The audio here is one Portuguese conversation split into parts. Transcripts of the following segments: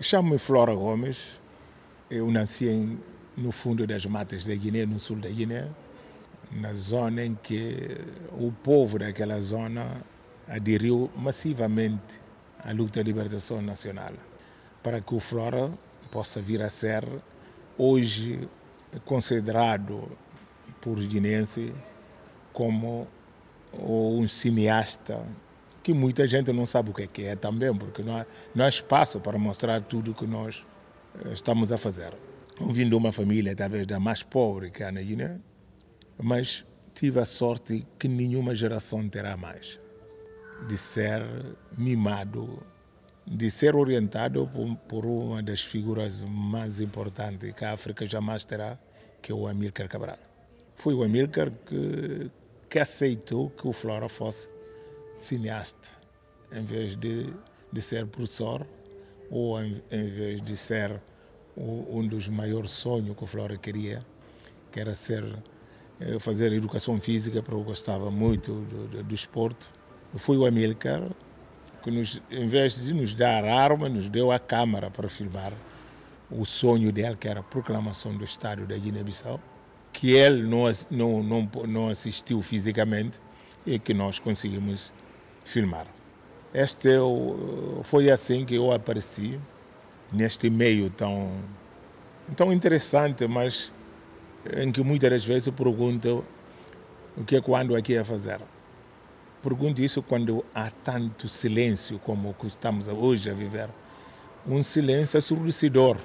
Chamo-me Flora Gomes. Eu nasci em, no fundo das matas da Guiné, no sul da Guiné, na zona em que o povo daquela zona aderiu massivamente à luta de libertação nacional, para que o Flora possa vir a ser hoje considerado por os guineenses como um cineasta que muita gente não sabe o que é, é também, porque não há, não há espaço para mostrar tudo o que nós eh, estamos a fazer. Eu vim de uma família, talvez da mais pobre que há na Guiné, mas tive a sorte que nenhuma geração terá mais de ser mimado, de ser orientado por, por uma das figuras mais importantes que a África jamais terá, que é o Amílcar Cabral. Foi o Amílcar que, que aceitou que o Flora fosse cineasta, em vez de, de ser professor ou em, em vez de ser o, um dos maiores sonhos que o Flora queria, que era ser eh, fazer educação física, porque eu gostava muito do, do, do esporte. Foi o Amílcar que, nos, em vez de nos dar arma, nos deu a câmara para filmar o sonho dele, que era a proclamação do Estado da Guiné-Bissau, que ele não, não, não, não assistiu fisicamente e que nós conseguimos filmar. Este é foi assim que eu apareci neste meio tão, tão interessante, mas em que muitas das vezes eu pergunto o que é que eu ando aqui a fazer. Pergunto isso quando há tanto silêncio como o que estamos hoje a viver. Um silêncio assurdecedor.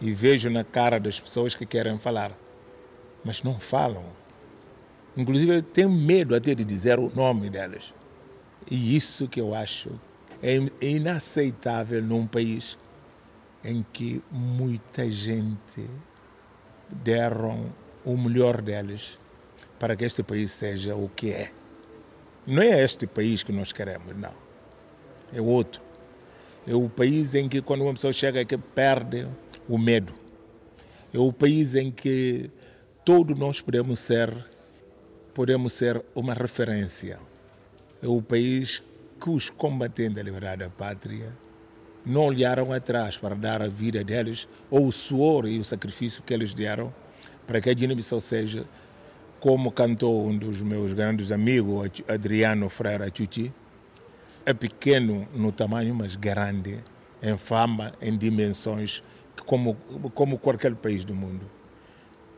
E vejo na cara das pessoas que querem falar, mas não falam. Inclusive, eu tenho medo até de dizer o nome delas. E isso que eu acho é inaceitável num país em que muita gente deram o melhor deles para que este país seja o que é. Não é este país que nós queremos, não. É outro. É o país em que quando uma pessoa chega aqui perde o medo. É o país em que todos nós podemos ser podemos ser uma referência é o país que os combatentes da liberdade da pátria não olharam atrás para dar a vida deles ou o suor e o sacrifício que eles deram para que a Guiné-Bissau seja, como cantou um dos meus grandes amigos, Adriano Freire Chuchi, é pequeno no tamanho, mas grande em fama, em dimensões, como, como qualquer país do mundo.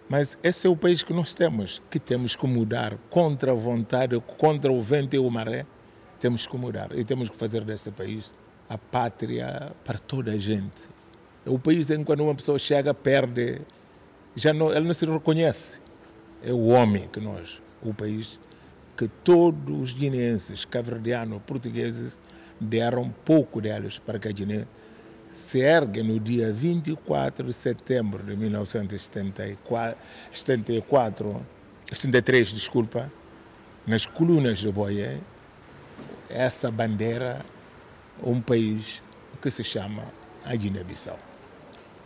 Mas esse é o país que nós temos, que temos que mudar contra a vontade, contra o vento e o maré. Temos que mudar e temos que fazer desse país a pátria para toda a gente. É o país em que quando uma pessoa chega, perde, já não, ela não se reconhece. É o homem que nós, o país que todos os guineenses, cabo-verdianos, portugueses, deram pouco deles para que a Guiné se ergue no dia 24 de setembro de 1974, 74, 73, desculpa, nas colunas de Boé, essa bandeira, um país que se chama a Guiné-Bissau.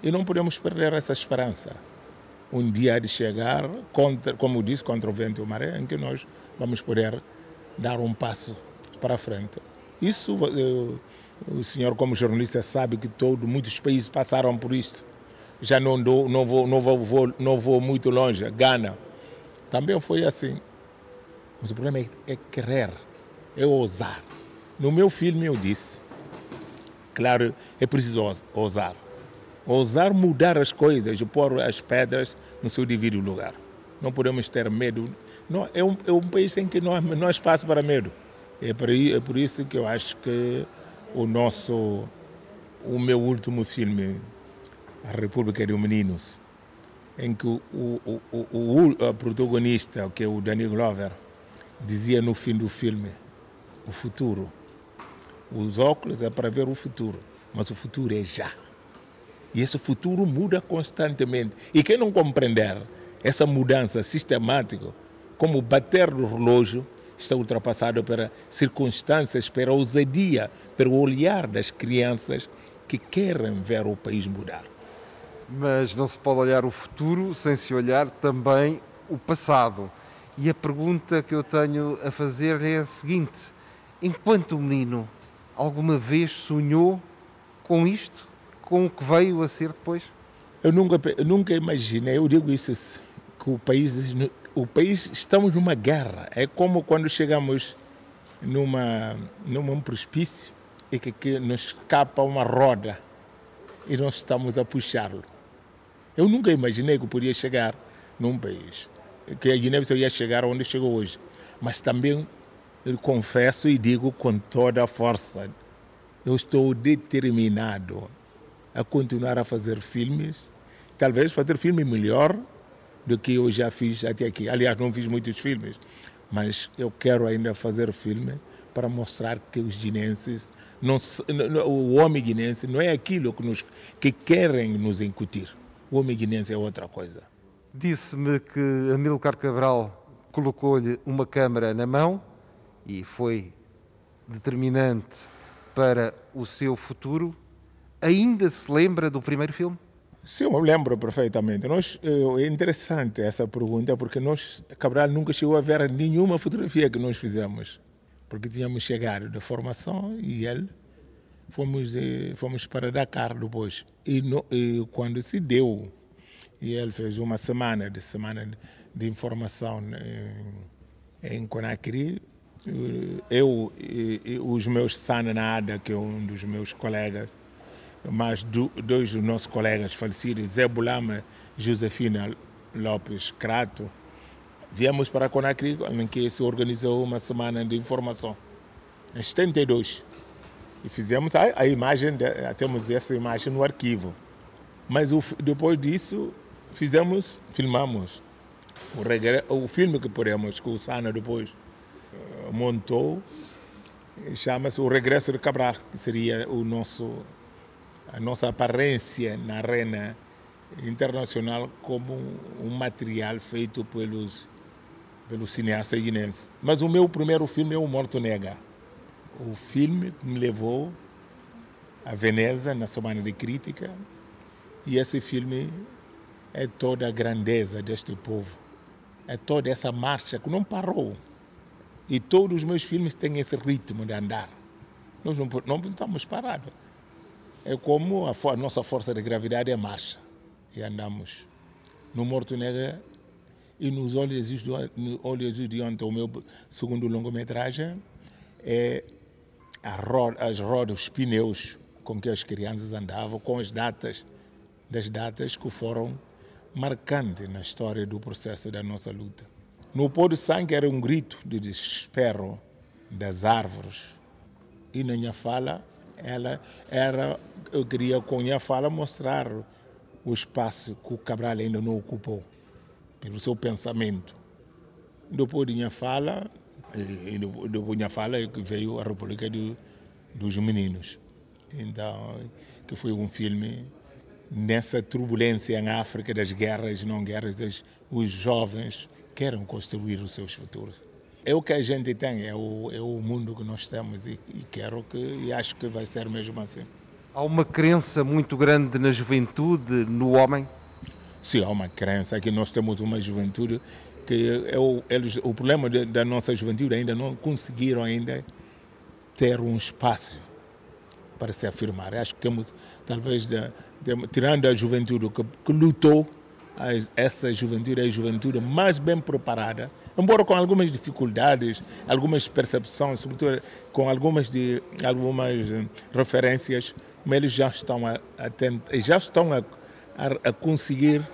E não podemos perder essa esperança. Um dia de chegar, contra, como disse, contra o vento e o maré, em que nós vamos poder dar um passo para frente. Isso eu, o senhor, como jornalista, sabe que todo, muitos países passaram por isto. Já não, dou, não, vou, não, vou, não vou muito longe. Gana também foi assim. Mas o problema é, é querer, é ousar. No meu filme eu disse, claro, é preciso ousar. Ousar mudar as coisas pôr as pedras no seu devido lugar. Não podemos ter medo. Não, é, um, é um país em que não não há espaço para medo. É por, é por isso que eu acho que o nosso, o meu último filme, A República dos Meninos, em que o, o, o, o protagonista, que é o Danny Glover, dizia no fim do filme, o futuro. Os óculos é para ver o futuro, mas o futuro é já. E esse futuro muda constantemente. E quem não compreender essa mudança sistemática, como bater no relógio, está ultrapassado pela circunstâncias, pela ousadia, pelo olhar das crianças que querem ver o país mudar. Mas não se pode olhar o futuro sem se olhar também o passado. E a pergunta que eu tenho a fazer é a seguinte: enquanto menino, alguma vez sonhou com isto? com o que veio a ser depois? Eu nunca, eu nunca imaginei, eu digo isso, que o país, o país, estamos numa guerra. É como quando chegamos numa, num precipício e que, que nos escapa uma roda e nós estamos a puxá-lo. Eu nunca imaginei que podia chegar num país, que a Guiné-Bissau ia chegar onde chegou hoje. Mas também eu confesso e digo com toda a força, eu estou determinado a continuar a fazer filmes, talvez fazer filme melhor do que eu já fiz até aqui. Aliás, não fiz muitos filmes, mas eu quero ainda fazer filme para mostrar que os guinenses, não, o homem guinense não é aquilo que, nos, que querem nos incutir. O homem guinense é outra coisa. Disse-me que Amílcar Cabral colocou-lhe uma câmara na mão e foi determinante para o seu futuro. Ainda se lembra do primeiro filme? Sim, eu lembro perfeitamente. Nós, é interessante essa pergunta porque nós, Cabral nunca chegou a ver nenhuma fotografia que nós fizemos porque tínhamos chegado da formação e ele fomos eh, fomos para Dakar depois e, no, e, quando se deu e ele fez uma semana de semana de informação em, em Conakry eh, eu e, e os meus Sananada que é um dos meus colegas mas do, dois dos nossos colegas falecidos Zé Bulama Josefina Lopes Crato Viemos para Conakry, em que se organizou uma semana de informação. Em 72. E fizemos a, a imagem, de, temos essa imagem no arquivo. Mas o, depois disso, fizemos, filmamos o, o filme que poremos, que o Sana depois uh, montou, chama-se O Regresso de Cabral, que seria o nosso, a nossa aparência na arena internacional como um material feito pelos pelo cineasta guinense. Mas o meu primeiro filme é O Morto Nega. O filme que me levou a Veneza na Semana de Crítica. E esse filme é toda a grandeza deste povo. É toda essa marcha que não parou. E todos os meus filmes têm esse ritmo de andar. Nós não, não estamos parados. É como a, a nossa força de gravidade é marcha. E andamos. No Morto Nega e nos Olhos de, no Ontem, o meu segundo longa-metragem, é as rodas, os pneus com que as crianças andavam, com as datas, das datas que foram marcantes na história do processo da nossa luta. No pôr do sangue era um grito de desespero das árvores. E na minha fala, ela era, eu queria com a fala mostrar o espaço que o Cabral ainda não ocupou pelo seu pensamento. Depois de minha fala, e depois de minha fala que veio a República do, dos Meninos. Então, que foi um filme nessa turbulência em África das guerras, não guerras, das, os jovens querem construir os seus futuros. É o que a gente tem, é o, é o mundo que nós temos e, e quero que, e acho que vai ser mesmo assim. Há uma crença muito grande na juventude, no homem? Sim, há uma crença que nós temos uma juventude que é o, eles, o problema de, da nossa juventude ainda não conseguiram ainda ter um espaço para se afirmar. Acho que temos, talvez, de, de, tirando a juventude que, que lutou, essa juventude é a juventude mais bem preparada, embora com algumas dificuldades, algumas percepções, sobretudo com algumas, de, algumas eh, referências, mas eles já estão a, a já estão a, a, a conseguir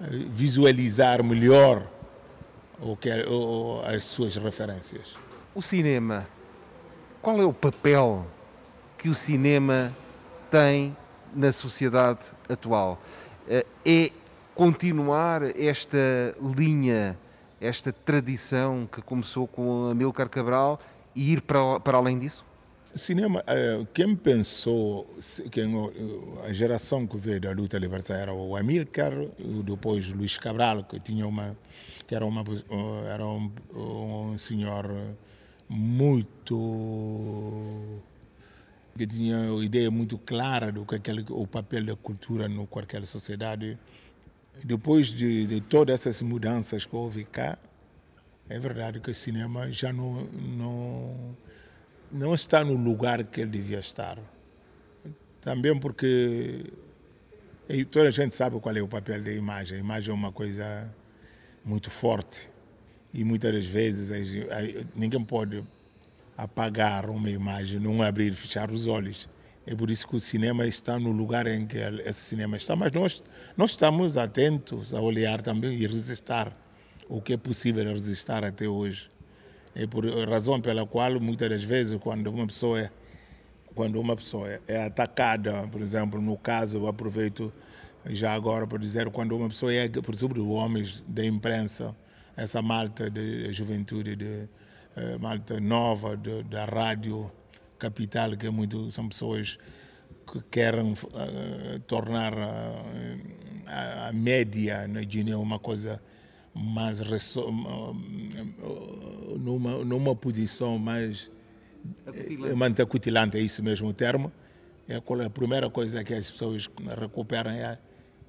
visualizar melhor o que é, o, as suas referências. O cinema, qual é o papel que o cinema tem na sociedade atual? Eh, é continuar esta linha, esta tradição que começou com Amílcar Cabral e ir para, para além disso? Cinema, eh, quem pensou, quem, a geração que veio da luta libertária era o Amílcar, depois Luís Cabral, que tinha uma, que era, uma, era um, um senhor muito que tinha uma ideia muito clara do que aquele, o papel da cultura no qualquer sociedade. Depois de, de todas essas mudanças que houve cá, é verdade que o cinema já não, não não está no lugar que ele devia estar. Também porque toda a gente sabe qual é o papel da imagem. A imagem é uma coisa muito forte e muitas das vezes ninguém pode apagar uma imagem, não abrir e fechar os olhos. É por isso que o cinema está no lugar em que esse cinema está. Mas nós, nós estamos atentos a olhar também e resistir o que é possível resistir até hoje. É por razão pela qual muitas das vezes quando uma pessoa é, quando uma pessoa é atacada, por exemplo, no caso, eu aproveito já agora para dizer, quando uma pessoa é, por exemplo, homens da imprensa, essa malta de juventude, de, uh, malta nova da rádio capital, que é muito, são pessoas que querem uh, tornar uh, a, a, média na Guiné uma coisa mais numa, numa posição mais acutilante. acutilante, é isso mesmo o termo. É a primeira coisa que as pessoas recuperam é a,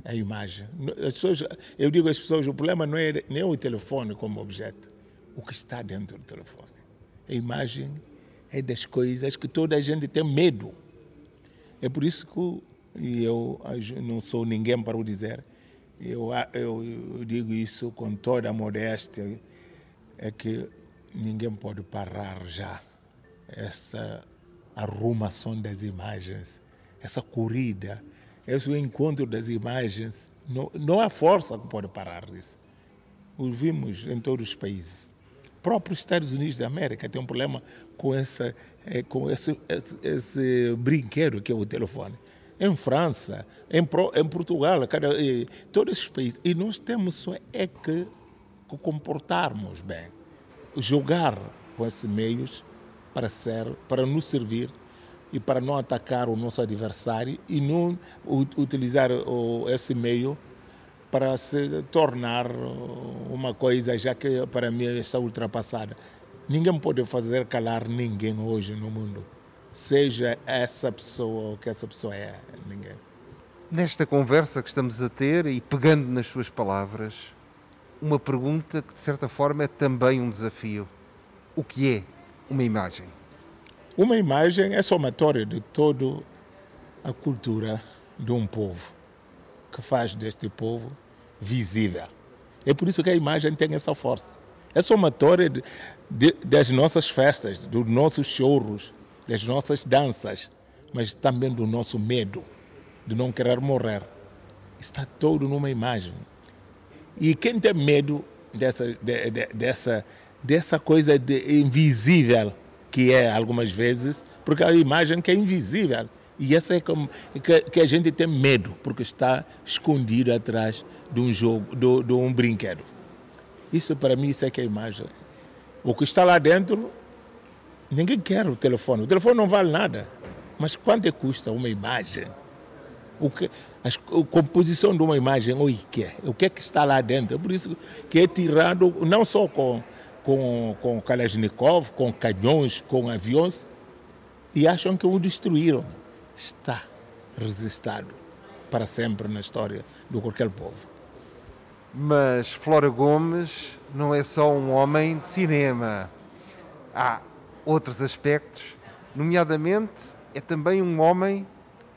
a imagem. As pessoas, eu digo às pessoas, o problema não é nem o telefone como objeto, o que está dentro do telefone. A imagem é das coisas que toda a gente tem medo. É por isso que eu não sou ninguém para o dizer, eu, eu, eu digo isso com toda a modéstia, é que ninguém pode parar já essa arrumação das imagens, essa corrida, esse encontro das imagens. Não, não há força que pode parar isso. O vimos em todos os países próprios Estados Unidos da América tem um problema com, essa, é, com esse, esse, esse brinquedo que é o telefone. Em França, em, em Portugal, cada, todos esses países. E nós temos só é que, que comportarmos bem, jogar com esses meios para, ser, para nos servir e para não atacar o nosso adversário e não utilizar esse meio para se tornar uma coisa já que para mim está ultrapassada. Ninguém pode fazer calar ninguém hoje no mundo, seja essa pessoa ou que essa pessoa é, ninguém. Nesta conversa que estamos a ter e pegando nas suas palavras, uma pergunta que de certa forma é também um desafio. O que é uma imagem? Uma imagem é somatória de toda a cultura de um povo, que faz deste povo visível. É por isso que a imagem tem essa força. É somatória de, de, das nossas festas, dos nossos choros, das nossas danças, mas também do nosso medo de não querer morrer. Está todo numa imagem. E quem tem medo dessa, de, de, dessa, dessa coisa invisível, que é algumas vezes, porque a imagem que é invisível, e essa é como, que, que, a gente tem medo, porque está escondido atrás de um jogo, de, de um brinquedo. Isso para mim isso é que é a imagem. O que está lá dentro, ninguém quer o telefone. O telefone não vale nada. Mas quanto custa uma imagem? O que, a, a composição de uma imagem, o que é? O que é que está lá dentro? É por isso que é tirado não só com, com, com Kalashnikov, com canhões, com aviões, e acham que o destruíram está resistado para sempre na história de qualquer povo. Mas Flora Gomes não é só um homem de cinema. Há outros aspectos, nomeadamente é também um homem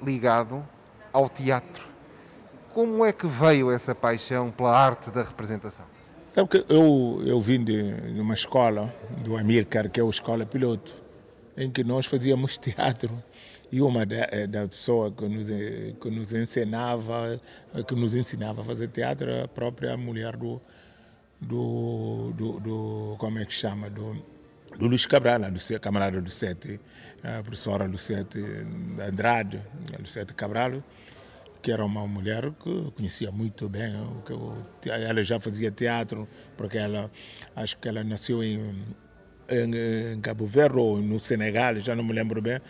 ligado ao teatro. Como é que veio essa paixão pela arte da representação? Sabe que eu, eu vim de, de uma escola, do Amílcar, que é a escola piloto, em que nós fazíamos teatro. E uma da, eh, da pessoa que nos, eh, que nos ensinava eh, que nos ensinava a fazer teatro era a própria mulher do do, do, do como é que chama? Do, do Luís Cabral, do camarada do Sete, a professora Lucete Andrade, Lucete Cabral, que era uma mulher que conhecia muito bem, que ela já fazia teatro, porque ela acho que ela nasceu em, em, em Cabo Verde ou no Senegal, já não me lembro bem,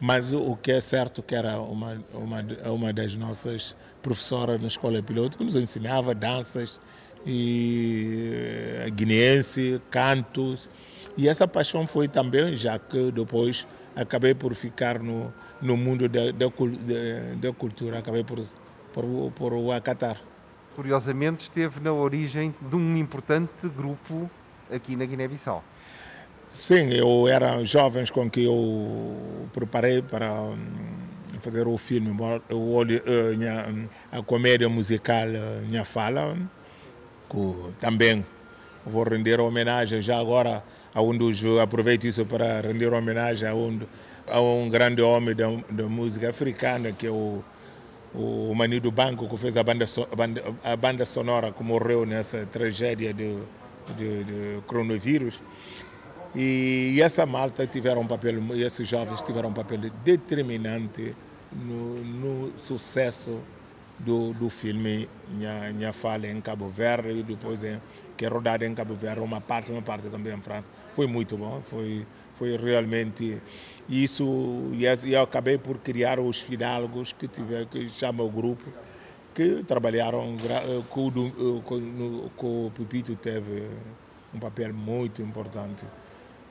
mas o que é certo que era uma, uma, uma das nossas professoras na escola piloto que nos ensinava danças e eh, guineense, cantos. E essa paixão foi também, já que depois acabei por ficar no, no mundo da, da, da cultura, acabei por, por, por o acatar. Curiosamente esteve na origem de um importante grupo aqui na Guiné-Bissau. Sim, eu era jovens com que eu preparei para hum, fazer o filme, o olho, a comédia musical Minha Fala, que também vou render homenagem já agora a um dos, aproveito isso para render homenagem a um, a um grande homem da, da música africana, que é o, o Manido Banco, que fez a banda, a banda, a banda sonora que morreu nessa tragédia do, de, de coronavírus. E essa malta tiveram um papel, esses jovens tiveram um papel determinante no, no sucesso do, do filme Minha, Minha Fala em Cabo Verde e depois em, que é rodado em Cabo Verde, uma parte, uma parte também em França. Foi muito bom, foi, foi realmente isso. E eu acabei por criar os fidalgos que, tiver, que chama o grupo, que trabalharam com, com, com o Pepito teve um papel muito importante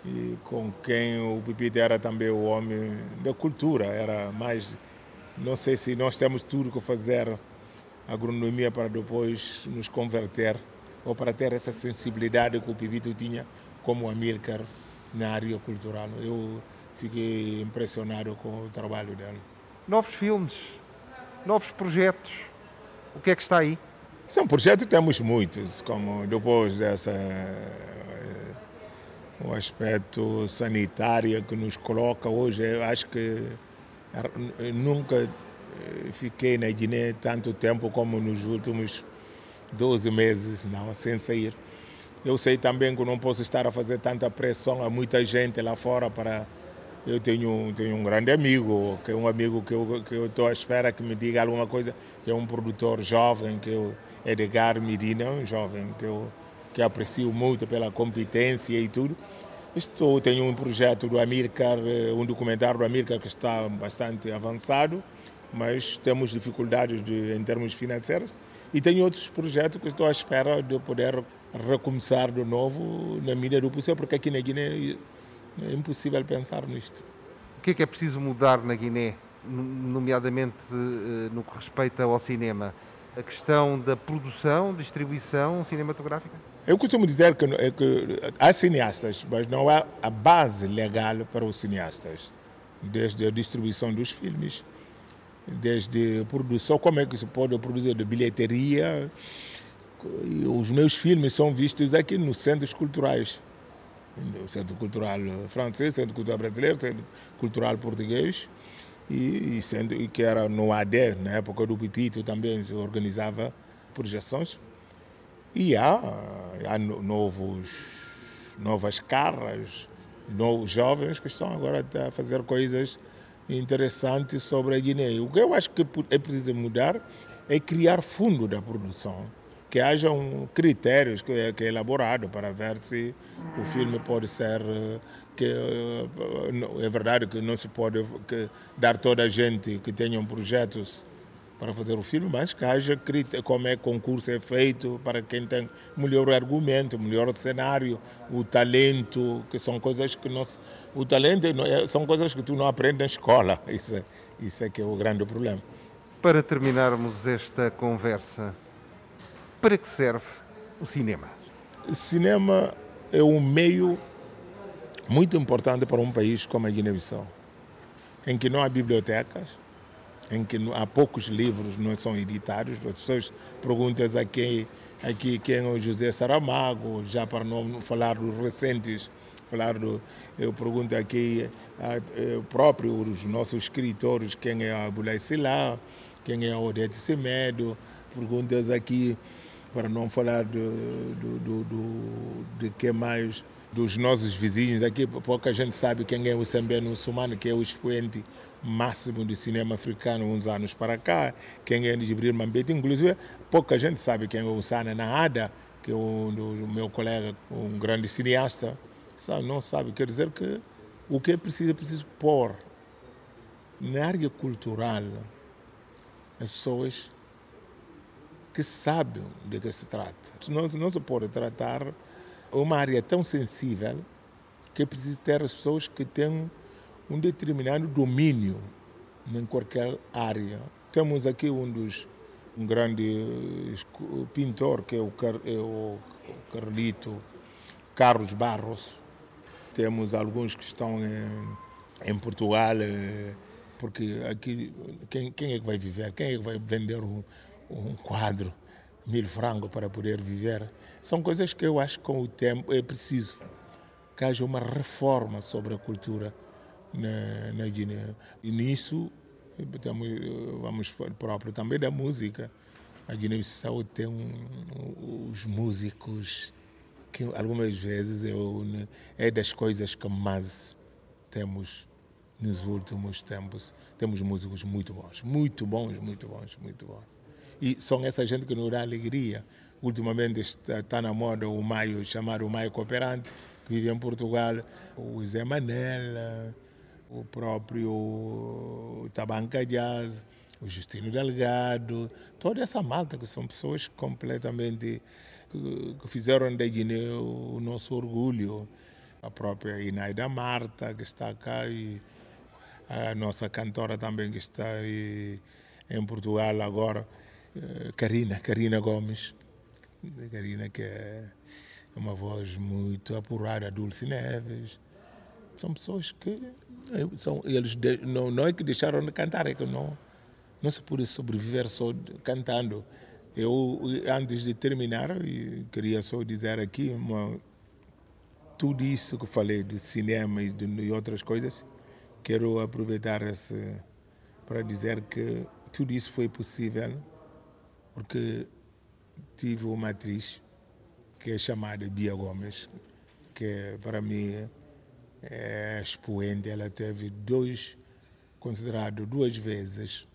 e com quem o Pepito era também o homem da cultura, era mais, não sei se nós temos tudo que fazer agronomia para depois nos converter ou para ter essa sensibilidade que o Pepito tinha como Amílcar na área cultural. Eu fiquei impressionado com o trabalho dele. Novos filmes, novos projetos, o que é que está aí? São projetos, temos muitos, como depois dessa o aspecto sanitário que nos coloca hoje. Eu acho que nunca eh, fiquei na Guiné tanto tempo como nos últimos 12 meses, não, sem sair. Eu sei também que não posso estar a fazer tanta pressão a muita gente lá fora para eu tenho, tenho um grande amigo, que é um amigo que eu que eu estou à espera que me diga alguma coisa, que é um produtor jovem, que eu Edgar Medina, um jovem que eu que aprecio muito pela competência e tudo. Estou, tenho um projeto do Amílcar, eh, um documentário do Amílcar que está bastante avançado, mas temos dificuldades de, em termos financeiros. E tenho outros projetos que estou à espera de poder recomeçar de novo na medida do possível, porque aqui na Guiné é impossível pensar nisto. O que é que é preciso mudar na Guiné, nomeadamente eh, no que respeita ao cinema? A questão da produção, distribuição cinematográfica? Eu costumo dizer que, é que há cineastas, mas não há a base legal para os cineastas, desde a distribuição dos filmes, desde a produção, como é que se pode produzir de bilheteria. Os meus filmes são vistos aqui nos centros culturais, no Centro Cultural Francês, Centro Cultural Brasileiro, Centro Cultural Português, e, e, sendo, e que era no AD, na época do Pipito também se organizava projeções e há, há novos, novas caras, novos jovens que estão agora a fazer coisas interessantes sobre a Guiné. O que eu acho que é preciso mudar é criar fundo da produção, que haja um critérios que é, que é elaborado para ver se o filme pode ser que é verdade que não se pode dar toda a gente que tenham projetos para fazer o filme, mas que haja como é que o concurso é feito para quem tem melhor argumento, melhor cenário, o talento, que são coisas que nós, o talento é, são coisas que tu não aprendes na escola. Isso é, isso é que é o grande problema. Para terminarmos esta conversa, para que serve o cinema? Cinema é um meio muito importante para um país como a Guiné-Bissau, em que não há bibliotecas, em que há poucos livros não são editados. As pessoas perguntam aqui, aqui quem é o José Saramago, já para não falar dos recentes, falar do, eu pergunto aqui a, a, próprio os nossos escritores, quem é a Bulay Silá, quem é a Odete Semedo, perguntas aqui para não falar do, do, do, do de que mais dos nossos vizinhos aqui, pouca gente sabe quem é o Sambeno Sumano, que é o expoente máximo do cinema africano uns anos para cá, quem é Jibril Mambete, inclusive pouca gente sabe quem é o Sana Nahada, que é o, o meu colega, um grande cineasta, sabe, não sabe, quer dizer que o que é preciso, é preciso pôr na área cultural as pessoas que sabem de que se trata. Não, não se pode tratar uma área tão sensível que é preciso ter as pessoas que têm um determinado domínio em qualquer área. Temos aqui um dos um grande pintor que é o, Car, é o Carlito Carlos Barros. Temos alguns que estão em, em Portugal, eh, porque aqui quem, quem é que vai viver? Quem é que vai vender um, um quadro, mil francos para poder viver? São coisas que eu acho que com o tempo é preciso que haja uma reforma sobre a cultura na, na Guiné. E nisso estamos, vamos próprio também da música. A Guiné-Bissau tem um, os músicos que algumas vezes eu, é das coisas que mais temos nos últimos tempos. Temos músicos muito bons, muito bons, muito bons, muito bons. E são essa gente que nos dá alegria. Ultimamente está, está na moda o Maio, chamado o Maio Cooperante, que vive em Portugal, o Zé Manela, o próprio Tabanca Jazz, o Justino Delgado, toda essa malta que são pessoas completamente que fizeram da Guiné o nosso orgulho. A própria Inaida Marta, que está cá, e a nossa cantora também, que está em Portugal agora, Karina, Karina Gomes. Karina, que é uma voz muito apurada, Dulce Neves. São pessoas que. São, eles não, não é que deixaram de cantar, é que não, não se pode sobreviver só cantando. Eu, antes de terminar, queria só dizer aqui uma, tudo isso que falei do cinema e de outras coisas, quero aproveitar esse, para dizer que tudo isso foi possível porque tive uma atriz que é chamada Bia Gomes, que para mim é expoente. Ela teve dois, considerado duas vezes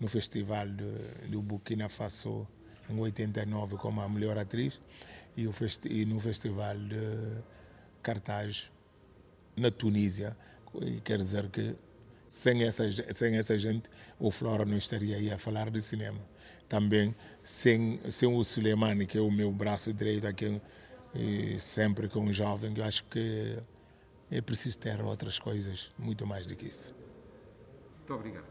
no Festival de, do Burkina Faso em 89 como a melhor atriz e, festi e no Festival de Cartaz na Tunísia. E quer dizer que sem essa, sem essa gente o Flora não estaria aí a falar de cinema. Também sem, sem o Suleimani, que é o meu braço direito aqui, sempre com um jovem, eu acho que é preciso ter outras coisas muito mais do que isso. Muito obrigado.